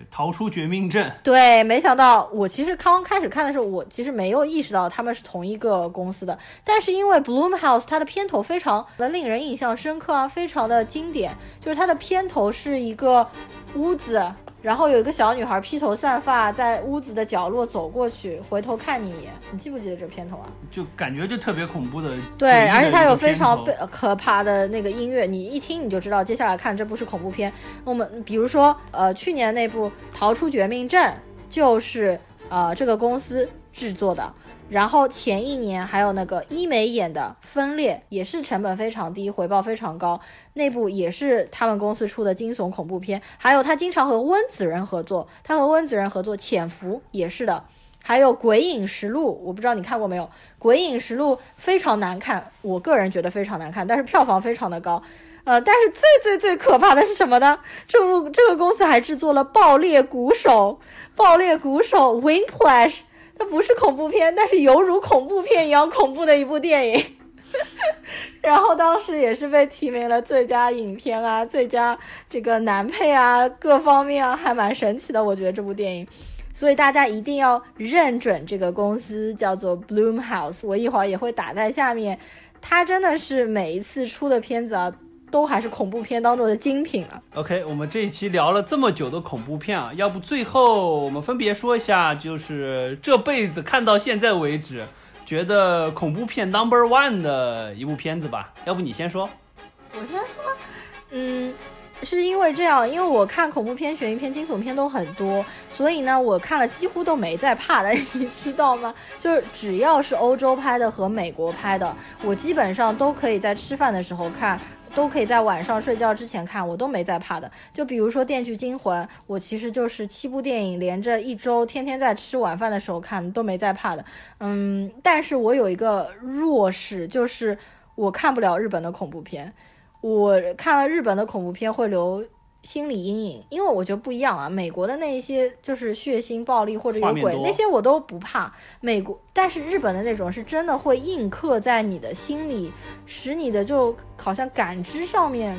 逃出绝命镇。对，没想到我其实刚开始看的时候，我其实没有意识到他们是同一个公司的。但是因为 Bloomhouse 它的片头非常的令人印象深刻啊，非常的经典，就是它的片头是一个屋子。然后有一个小女孩披头散发在屋子的角落走过去，回头看你一眼。你记不记得这片头啊？就感觉就特别恐怖的。对，而且它有非常被可怕的那个音乐，你一听你就知道接下来看这部是恐怖片。我们比如说，呃，去年那部《逃出绝命镇》就是呃这个公司制作的。然后前一年还有那个伊美演的《分裂》，也是成本非常低，回报非常高，那部也是他们公司出的惊悚恐怖片。还有他经常和温子仁合作，他和温子仁合作《潜伏》也是的。还有《鬼影实录》，我不知道你看过没有，《鬼影实录》非常难看，我个人觉得非常难看，但是票房非常的高。呃，但是最最最可怕的是什么呢？这部这个公司还制作了《爆裂鼓手》，《爆裂鼓手》Wingplash。它不是恐怖片，但是犹如恐怖片一样恐怖的一部电影。然后当时也是被提名了最佳影片啊、最佳这个男配啊，各方面啊还蛮神奇的。我觉得这部电影，所以大家一定要认准这个公司叫做 Bloomhouse，我一会儿也会打在下面。它真的是每一次出的片子啊。都还是恐怖片当中的精品啊。OK，我们这一期聊了这么久的恐怖片啊，要不最后我们分别说一下，就是这辈子看到现在为止，觉得恐怖片 Number One 的一部片子吧。要不你先说？我先说。嗯，是因为这样，因为我看恐怖片、悬疑片、惊悚片都很多，所以呢，我看了几乎都没在怕的，你知道吗？就是只要是欧洲拍的和美国拍的，我基本上都可以在吃饭的时候看。都可以在晚上睡觉之前看，我都没在怕的。就比如说《电锯惊魂》，我其实就是七部电影连着一周，天天在吃晚饭的时候看，都没在怕的。嗯，但是我有一个弱势，就是我看不了日本的恐怖片，我看了日本的恐怖片会留。心理阴影，因为我觉得不一样啊。美国的那一些就是血腥、暴力或者有鬼那些我都不怕。美国，但是日本的那种是真的会印刻在你的心里，使你的就好像感知上面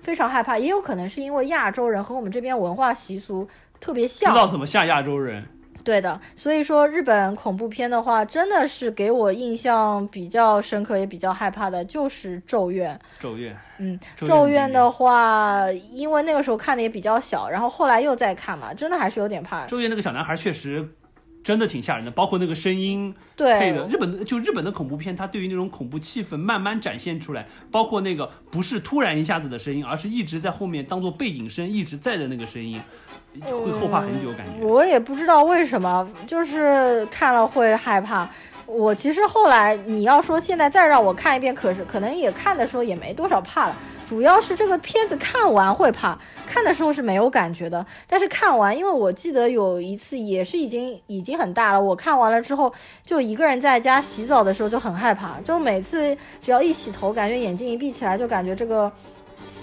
非常害怕。也有可能是因为亚洲人和我们这边文化习俗特别像，知道怎么吓亚洲人。对的，所以说日本恐怖片的话，真的是给我印象比较深刻，也比较害怕的，就是《咒怨》。咒怨，嗯，咒怨的话，因为那个时候看的也比较小，然后后来又在看嘛，真的还是有点怕。咒怨那个小男孩确实。真的挺吓人的，包括那个声音对配的。日本的就日本的恐怖片，它对于那种恐怖气氛慢慢展现出来，包括那个不是突然一下子的声音，而是一直在后面当做背景声一直在的那个声音，会后怕很久感觉。我也不知道为什么，就是看了会害怕。我其实后来你要说现在再让我看一遍，可是可能也看的时候也没多少怕了。主要是这个片子看完会怕，看的时候是没有感觉的。但是看完，因为我记得有一次也是已经已经很大了，我看完了之后就一个人在家洗澡的时候就很害怕，就每次只要一洗头，感觉眼睛一闭起来，就感觉这个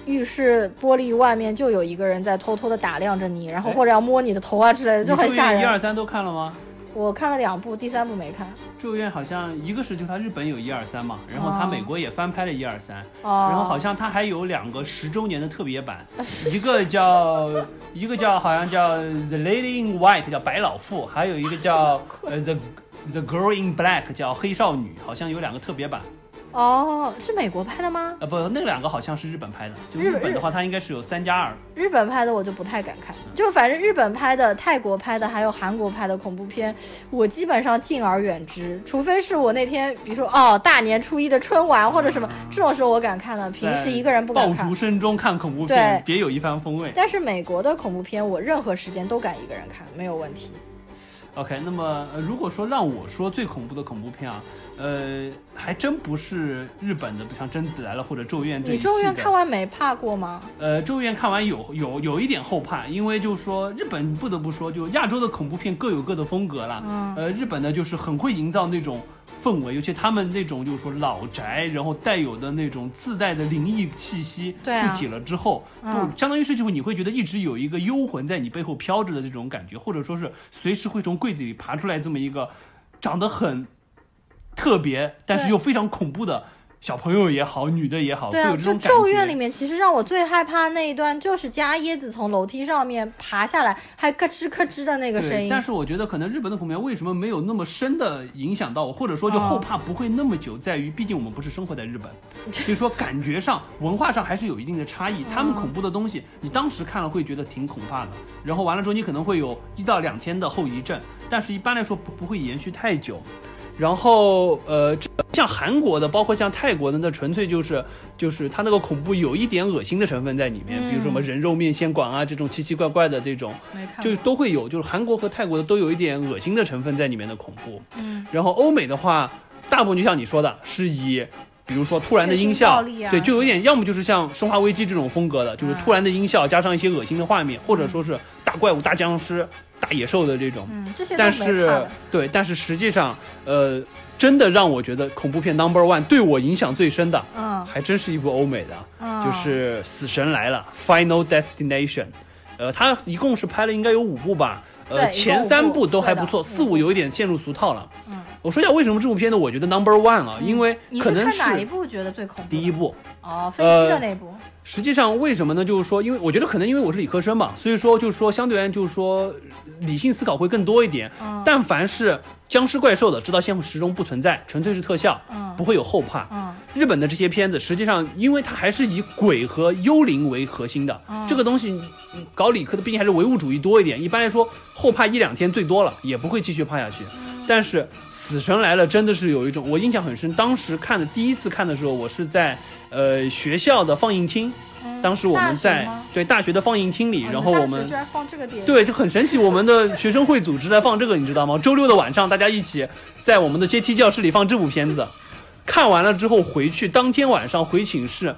浴室玻璃外面就有一个人在偷偷的打量着你，然后或者要摸你的头啊之类的，就很吓人。一二三都看了吗？我看了两部，第三部没看。咒怨好像一个是就它日本有一二三嘛，然后它美国也翻拍了一二三，然后好像它还有两个十周年的特别版，一个叫一个叫好像叫 The Lady in White 叫白老妇，还有一个叫 呃 The The Girl in Black 叫黑少女，好像有两个特别版。哦，是美国拍的吗？呃，不，那两个好像是日本拍的。就日本的话，它应该是有三加二。日本拍的我就不太敢看，就反正日本拍的、泰国拍的，还有韩国拍的恐怖片，我基本上敬而远之。除非是我那天，比如说哦，大年初一的春晚或者什么这种时候我敢看的，平时一个人不敢看。爆竹声中看恐怖片，别有一番风味。但是美国的恐怖片，我任何时间都敢一个人看，没有问题。OK，那么呃如果说让我说最恐怖的恐怖片啊，呃，还真不是日本的，像《贞子来了》或者《咒怨》这一你咒怨看完没怕过吗？呃，《咒怨》看完有有有一点后怕，因为就是说日本不得不说，就亚洲的恐怖片各有各的风格啦。嗯呃，日本呢就是很会营造那种氛围，尤其他们那种就是说老宅，然后带有的那种自带的灵异气息对啊附体了之后，嗯就相当于是就会你会觉得一直有一个幽魂在你背后飘着的这种感觉，或者说是随时会从柜子里爬出来这么一个长得很特别，但是又非常恐怖的小朋友也好，女的也好，对啊，就咒怨里面，其实让我最害怕那一段就是加椰子从楼梯上面爬下来，还咯吱咯吱的那个声，音。但是我觉得可能日本的恐怖片为什么没有那么深的影响到我，或者说就哦后怕不会那么久，在于毕竟我们不是生活在日本，所 以说感觉上文化上还是有一定的差异。他们恐怖的东西，你当时看了会觉得挺恐怕的，然后完了之后你可能会有一到两天的后遗症，但是一般来说不不会延续太久。然后呃，这像韩国的，包括像泰国的，那纯粹就是就是它那个恐怖有一点恶心的成分在里面，比如说什么嗯人肉面线馆啊这种奇奇怪怪的这种。就都会有，就是韩国和泰国的都有一点恶心的成分在里面的恐怖。嗯，然后欧美的话，大部分就像你说的，是以比如说突然的音效，啊对，就有点要么就是像《生化危机》这种风格的，就是突然的音效加上一些恶心的画面，或者说是大怪物、大僵尸、大野兽的这种。嗯，这些都但是。对，但是实际上，呃，真的让我觉得恐怖片 Number One 对我影响最深的，嗯还真是一部欧美的。嗯，就是《死神来了》（Final Destination）。呃，它一共是拍了应该有五部吧。呃，前三部部都还不错，四五有一点陷入俗套了。嗯，我说一下为什么这部片子我觉得 Number One 啊，因为你可能是哪一部觉得最恐怖？第一。部。哦，飞机的那部。实际上为什么呢？就是说，因为我觉得可能因为我是理科生嘛，所以说就是说相对而言就是说理性思考会更多一点。嗯但凡是僵尸怪兽的，知道现实中不存在，纯粹是特效，嗯不会有后怕。嗯日本的这些片子，实际上因为它还是以鬼和幽灵为核心的，嗯这个东西嗯搞理科的毕竟还是唯物主义多一点。一般来说，后怕一两天最多了，也不会继续怕下去。嗯但是《死神来了》真的是有一种，我印象很深。当时看的第一次看的时候，我是在呃学校的放映厅，嗯当时我们在吗对大学的放映厅里，哦然后我们居然放这个电影。对，就很神奇。我们的学生会组织在放这个，你知道吗？周六的晚上，大家一起在我们的阶梯教室里放这部片子，看完了之后回去，当天晚上回寝室，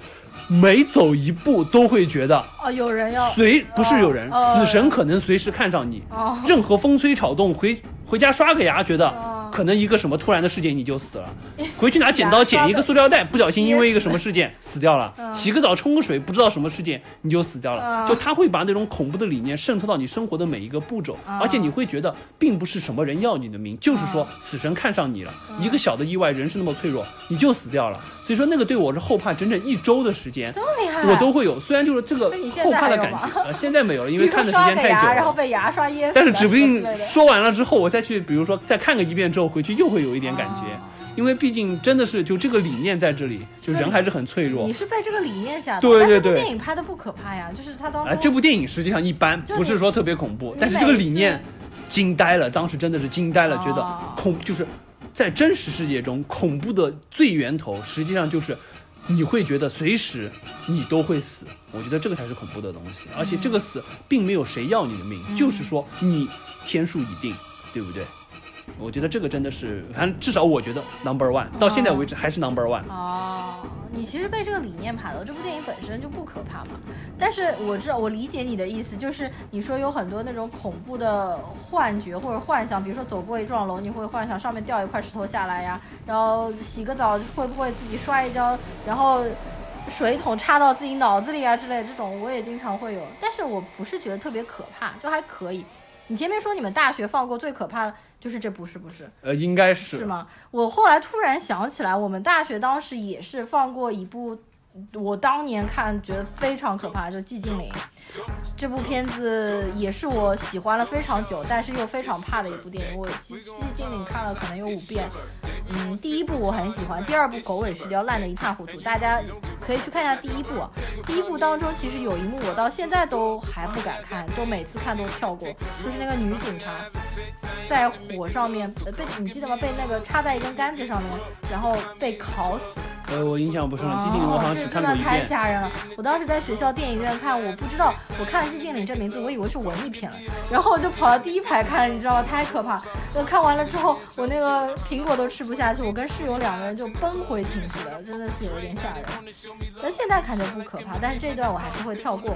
每走一步都会觉得哦，有人要。随不是有人，哦死神可能随时看上你，哦任何风吹草动，回回家刷个牙，觉得哦。可能一个什么突然的事件你就死了，回去拿剪刀剪一个塑料袋，不小心因为一个什么事件死掉了，嗯。洗个澡冲个水，不知道什么事件你就死掉了，嗯。就他会把那种恐怖的理念渗透到你生活的每一个步骤，嗯。而且你会觉得并不是什么人要你的命，就是说死神看上你了，嗯。一个小的意外，人是那么脆弱，你就死掉了，所以说那个对我是后怕整整一周的时间这。么厉害。我都会有，虽然就是这个后怕的感觉，呃，现在没有了，因为看的时间太久然后。被牙刷噎死。但是指不定说完了之后，我再去，比如说再看个一遍之后，回去又会有一点感觉，哦因为毕竟真的是就这个理念在这里，就人还是很脆弱。你。是被这个理念吓到，对对对。电影拍的不可怕呀，就是他当中啊，这部电影实际上一般，不是说特别恐怖，但是这个理念惊呆了，当时真的是惊呆了，觉得哦恐就是在真实世界中恐怖的最源头，实际上就是你会觉得随时你都会死。我觉得这个才是恐怖的东西，而且这个死并没有谁要你的命，嗯。就是说你天数已定，对不对？我觉得这个真的是，反正至少我觉得 number one，到现在为止还是 number one。哦，你其实被这个理念拍了，这部电影本身就不可怕嘛。但是我知道，我理解你的意思，就是你说有很多那种恐怖的幻觉或者幻想，比如说走过一幢楼，你会幻想上面掉一块石头下来呀，然后洗个澡会不会自己摔一跤，然后水桶插到自己脑子里啊之类的，这种我也经常会有。但是我不是觉得特别可怕，就还可以。你前面说你们大学放过最可怕的就是这不，是不是？呃，应该是是吗？我后来突然想起来，我们大学当时也是放过一部，我当年看觉得非常可怕，就《寂静岭》。这部片子也是我喜欢了非常久，但是又非常怕的一部电影。我《寂静岭》看了可能有五遍。嗯，第一部我很喜欢，第二部狗尾续貂，烂得一塌糊涂。大家可以去看一下第一部。第一部当中其实有一幕我到现在都还不敢看，都每次看都跳过，就是那个女警察在火上面呃被你记得吗？被那个插在一根杆子上面，然后被烤死。呃，我印象不深了，寂静岭我好像只看过一遍这真的太。吓人了！我当时在学校电影院看，我不知道，我看了《寂静岭》这名字，我以为是文艺片了，然后我就跑到第一排看，你知道吗？太可怕！我看完了之后，我那个苹果都吃不下去，我跟室友两个人就奔回寝室了，真的是有点吓人。但现在看就不可怕，但是这一段我还是会跳过。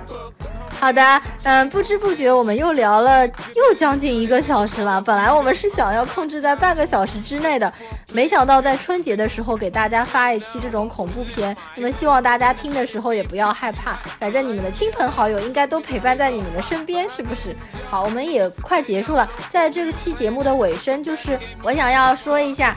好的，嗯，不知不觉我们又聊了又将近一个小时了。本来我们是想要控制在半个小时之内的，没想到在春节的时候给大家发一期这种恐怖片。那么希望大家听的时候也不要害怕，反正你们的亲朋好友应该都陪伴在你们的身边，是不是？好，我们也快结束了，在这个期节目的尾声，就是我想要说一下。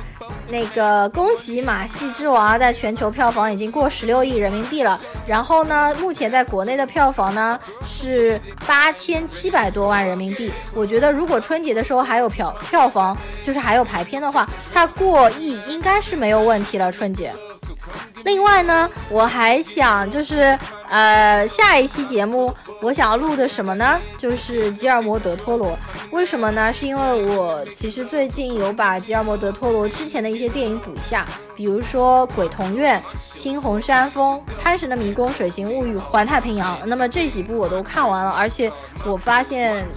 那个恭喜《马戏之王》，在全球票房已经过十六亿人民币了。然后呢，目前在国内的票房呢是八千七百多万人民币。我觉得如果春节的时候还有票票房，就是还有排片的话，它过亿应该是没有问题了。春节。另外呢，我还想就是呃，下一期节目我想要录的什么呢？就是吉尔摩·德托罗。为什么呢？是因为我其实最近有把吉尔摩·德托罗之前的一些电影补一下，比如说《鬼童院》《猩红山峰》《潘神的迷宫》《水形物语》《环太平洋》。那么这几部我都看完了，而且我发现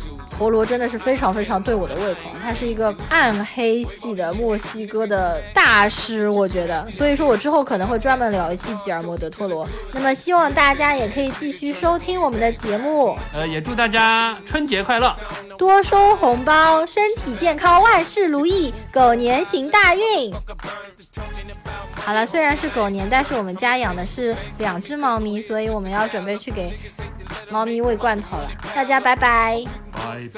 陀螺真的是非常非常对我的胃口。他是一个暗黑系的墨西哥的大师，我觉得。所以说我之后可能会专门聊一期吉尔莫·德托罗。那么希望大家也可以继续收听我们的节目。呃，也祝大家春节快乐。多收红包，身体健康，万事如意，狗年行大运。好了，虽然是狗年，但是我们家养的是两只猫咪，所以我们要准备去给猫咪喂罐头了。大家拜拜。拜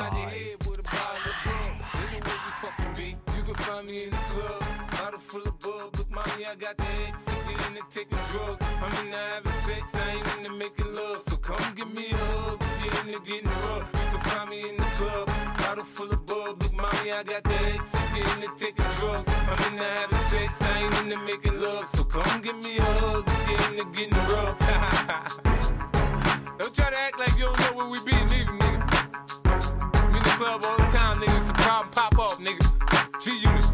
拜。I ain't into making love, so come give me a hug Get into getting rough. don't try to act like you don't know where we be, nigga, nigga. I'm in the club all the time, nigga. It's a problem, pop off, nigga. G-Unit.